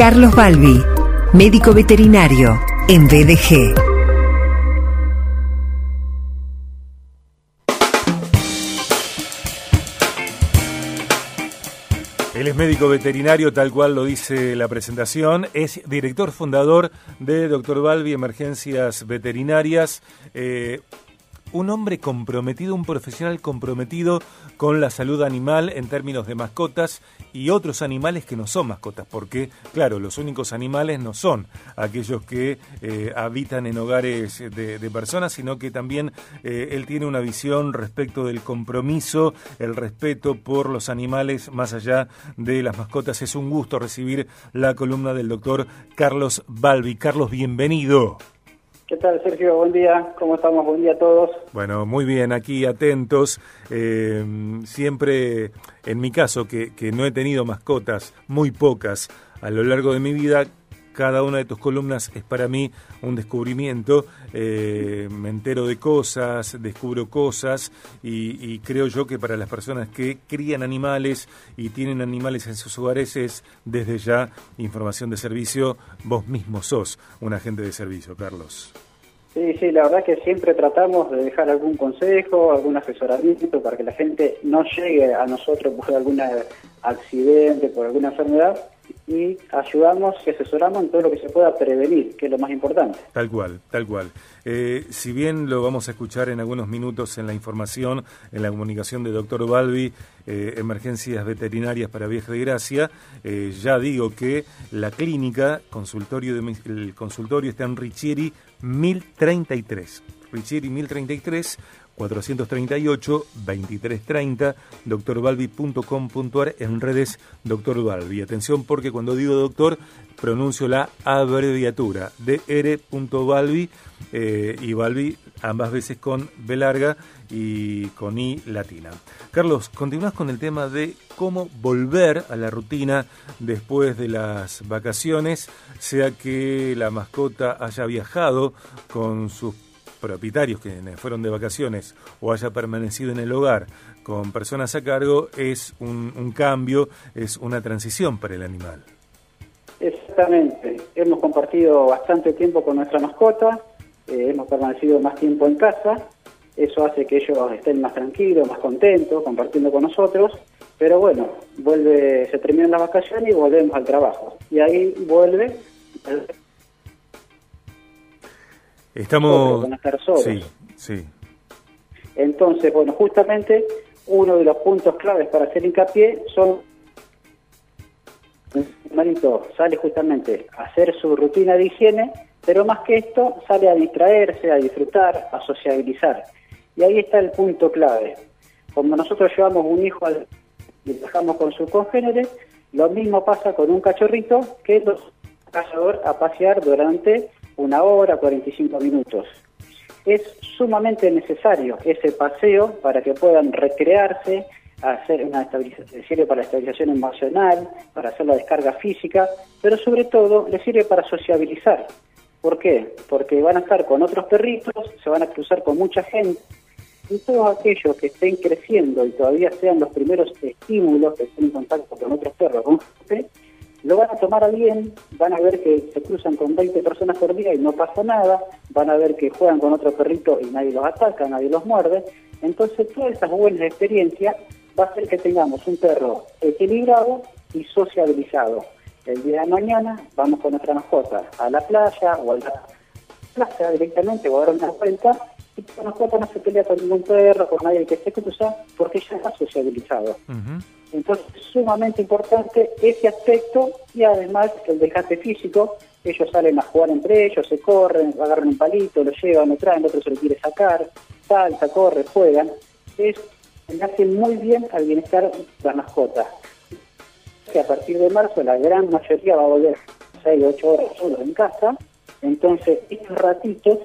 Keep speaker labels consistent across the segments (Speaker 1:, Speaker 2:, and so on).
Speaker 1: Carlos Balbi, médico veterinario en BDG.
Speaker 2: Él es médico veterinario, tal cual lo dice la presentación. Es director fundador de Dr. Balbi Emergencias Veterinarias. Eh, un hombre comprometido, un profesional comprometido con la salud animal en términos de mascotas y otros animales que no son mascotas, porque, claro, los únicos animales no son aquellos que eh, habitan en hogares de, personas, sino que también eh, él tiene una visión respecto del compromiso, el respeto por los animales más allá de las mascotas. Es un gusto recibir la columna del doctor Carlos Balbi. Carlos, bienvenido.
Speaker 3: ¿Qué tal, Sergio? Buen día. ¿Cómo estamos? Buen día a todos.
Speaker 2: Bueno, muy bien, aquí atentos. Eh, siempre, en mi caso, que, no he tenido mascotas, muy pocas a lo largo de mi vida, cada una de tus columnas es para mí un descubrimiento. Eh, me entero de cosas, descubro cosas y, creo yo que para las personas que crían animales y tienen animales en sus hogares es desde ya información de servicio. Vos mismo sos un agente de servicio, Carlos.
Speaker 3: Sí, sí, la verdad que siempre tratamos de dejar algún consejo, algún asesoramiento para que la gente no llegue a nosotros por algún accidente, por alguna enfermedad y ayudamos y asesoramos en todo lo que se pueda prevenir, que es lo más importante.
Speaker 2: Tal cual, tal cual. Eh, si bien lo vamos a escuchar en algunos minutos en la información, en la comunicación de doctor Balbi, eh, emergencias veterinarias para Vieja de Gracia, eh, ya digo que la clínica, consultorio de, el consultorio está en Richieri 1033. Richieri 1033 438-2330, doctorbalbi.com.ar, en redes Doctor Balbi. Atención porque cuando digo doctor pronuncio la abreviatura, dr.balbi eh, y Balbi ambas veces con B larga y con I latina. Carlos, continúas con el tema de cómo volver a la rutina después de las vacaciones, sea que la mascota haya viajado con sus propietarios que fueron de vacaciones o haya permanecido en el hogar con personas a cargo es un, cambio, es una transición para el animal.
Speaker 3: Exactamente, hemos compartido bastante tiempo con nuestra mascota, eh, hemos permanecido más tiempo en casa, eso hace que ellos estén más tranquilos, más contentos, compartiendo con nosotros, pero bueno, vuelve, se terminan las vacaciones y volvemos al trabajo. Y ahí vuelve
Speaker 2: Estamos...
Speaker 3: Sí, sí. Entonces, bueno, justamente uno de los puntos claves para hacer hincapié son marito sale justamente a hacer su rutina de higiene, pero más que esto sale a distraerse, a disfrutar, a sociabilizar. Y ahí está el punto clave. Como nosotros llevamos un hijo al, y dejamos con su congénere, lo mismo pasa con un cachorrito que los cazador a pasear durante una hora, 45 minutos. Es sumamente necesario ese paseo para que puedan recrearse, hacer una sirve para la estabilización emocional, para hacer la descarga física, pero sobre todo le sirve para sociabilizar. ¿Por qué? Porque van a estar con otros perritos, se van a cruzar con mucha gente, y todos aquellos que estén creciendo y todavía sean los primeros estímulos que estén en contacto con otros perros, con lo van a tomar a bien, van a ver que se cruzan con 20 personas por día y no pasa nada, van a ver que juegan con otro perrito y nadie los ataca, nadie los muerde. Entonces, todas esas buenas experiencias va a hacer que tengamos un perro equilibrado y sociabilizado. El día de mañana vamos con nuestra mascota a la playa o a directamente o una vuelta y la mascota no se pelea con ningún perro, con nadie que esté cruzando, porque ya está sociabilizado. Entonces es sumamente importante ese aspecto y además el desgaste físico. Ellos salen a jugar entre ellos, se corren, agarran un palito, lo llevan, lo traen, el otro se lo quiere sacar, salta, corre, juegan. Es, le hace muy bien al bienestar de la mascota. Que a partir de marzo la gran mayoría va a volver 6, 8 horas solo en casa. Entonces estos ratitos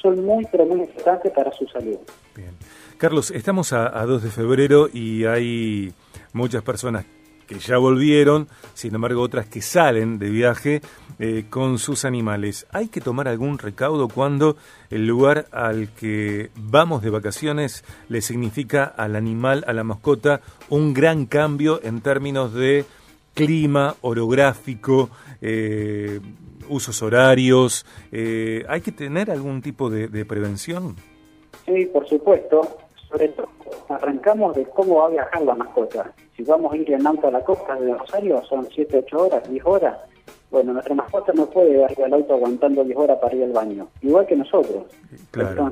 Speaker 3: son muy, pero muy importantes para su salud.
Speaker 2: Bien. Carlos, estamos a, a 2 de febrero y hay muchas personas que ya volvieron, sin embargo otras que salen de viaje eh, con sus animales. ¿Hay que tomar algún recaudo cuando el lugar al que vamos de vacaciones le significa al animal, a la mascota, un gran cambio en términos de clima, orográfico, eh, usos horarios. Eh, ¿Hay que tener algún tipo de, prevención?
Speaker 3: Sí, por supuesto. Sobre todo, arrancamos de cómo va a viajar la mascota. Si vamos a ir en auto a la costa de Rosario, son 7, 8 horas, 10 horas. Bueno, nuestra mascota no puede ir al auto aguantando 10 horas para ir al baño, igual que nosotros.
Speaker 2: Claro.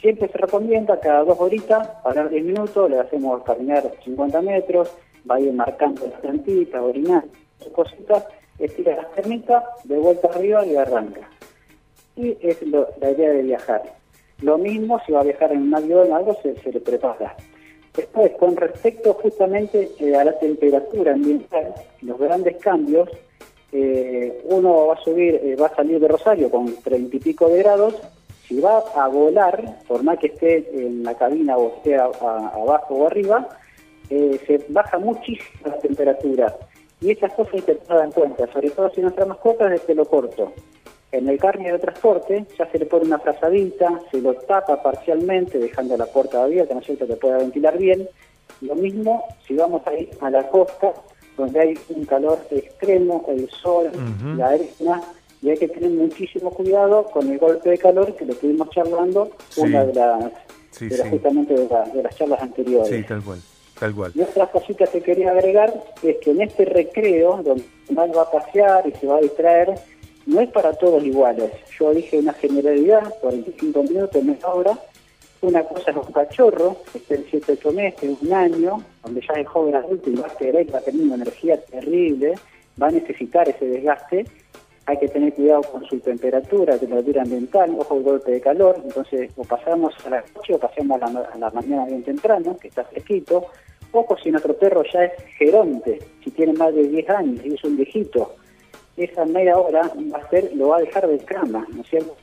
Speaker 3: siempre se recomienda cada dos horitas, parar 10 minutos, le hacemos caminar 50 metros, va a ir marcando las plantitas, orinar, cositas, estira las termitas, de vuelta arriba y arranca. Y es la idea de viajar. Lo mismo si va a viajar en un avión o algo, se, le prepara. Después, con respecto justamente eh, a la temperatura ambiental, los grandes cambios, eh, uno va a subir, eh, va a salir de Rosario con treinta y pico de grados, si va a volar, por más que esté en la cabina o esté abajo o arriba, se baja muchísimo la temperatura. Y esas cosas hay que tener en cuenta, sobre todo si nuestra mascota es de pelo corto. En el carne de transporte ya se le pone una frazadita, se lo tapa parcialmente, dejando la puerta abierta, ¿no es cierto?, que pueda ventilar bien. Lo mismo si vamos a ir a la costa, donde hay un calor extremo, el sol, la arena, y hay que tener muchísimo cuidado con el golpe de calor que lo estuvimos charlando, una de las, justamente de, de, las charlas anteriores.
Speaker 2: Sí, tal cual. Tal.
Speaker 3: Y otra cosita que quería agregar es que en este recreo, donde uno va a pasear y se va a distraer, no es para todos iguales. Yo dije una generalidad, 45 minutos, media hora. Una cosa es un cachorro, que esté en 7, 8 meses, un año, donde ya es joven adulto y va a querer, va a tener una energía terrible, va a necesitar ese desgaste. Hay que tener cuidado con su temperatura, temperatura ambiental, ojo el golpe de calor. Entonces, o pasamos a la noche o pasamos a la mañana bien temprano, que está fresquito. Ojo si nuestro perro ya es geronte, si tiene más de 10 años y es un viejito esa media hora va a ser, lo va a dejar de cama, ¿no es cierto?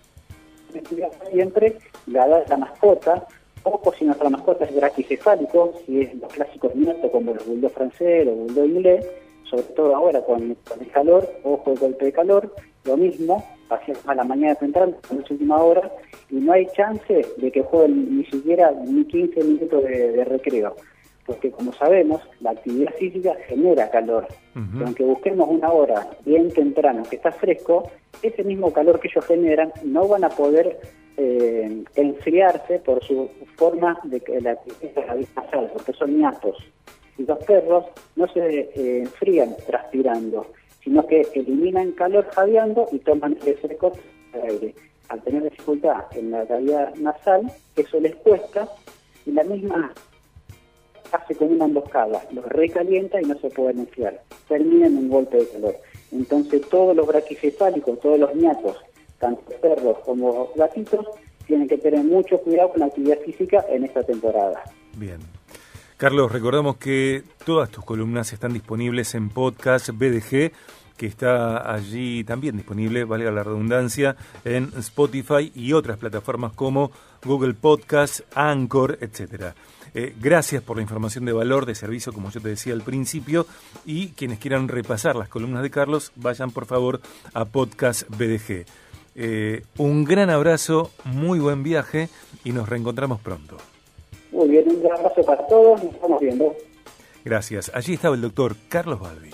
Speaker 3: Siempre la de la mascota, ojo si nuestra mascota es braquicefálico, si es los clásicos nietos como los bulldog francés, los bulldog inglés, sobre todo ahora con, el calor, ojo el golpe de calor, lo mismo, hacia a la mañana temprano, en la última hora, y no hay chance de que jueguen ni siquiera ni 15 minutos de recreo porque como sabemos, la actividad física genera calor. aunque busquemos una hora bien temprano que está fresco, ese mismo calor que ellos generan no van a poder eh, enfriarse por su forma de que la actividad nasal, porque son ñatos. Y los perros no se eh, enfrían transpirando, sino que eliminan calor jadeando y toman el fresco aire. Al tener dificultad en la cavidad nasal, eso les cuesta y la misma hace como una emboscada, los recalienta y no se pueden enfriar, terminan en un golpe de calor. Entonces todos los braquicefálicos, todos los ñatos, tanto perros como gatitos, tienen que tener mucho cuidado con la actividad física en esta temporada.
Speaker 2: Bien. Carlos, recordamos que todas tus columnas están disponibles en podcast BDG, que está allí también disponible, valga la redundancia, en Spotify y otras plataformas como Google Podcast, Anchor, etcétera. Eh, gracias por la información de valor, de servicio, como yo te decía al principio. Y quienes quieran repasar las columnas de Carlos, vayan por favor a Podcast BDG. Eh, un gran abrazo, muy buen viaje y nos reencontramos pronto.
Speaker 3: Muy bien, un gran abrazo para todos, nos estamos viendo.
Speaker 2: Gracias. Allí estaba el doctor Carlos Balbi.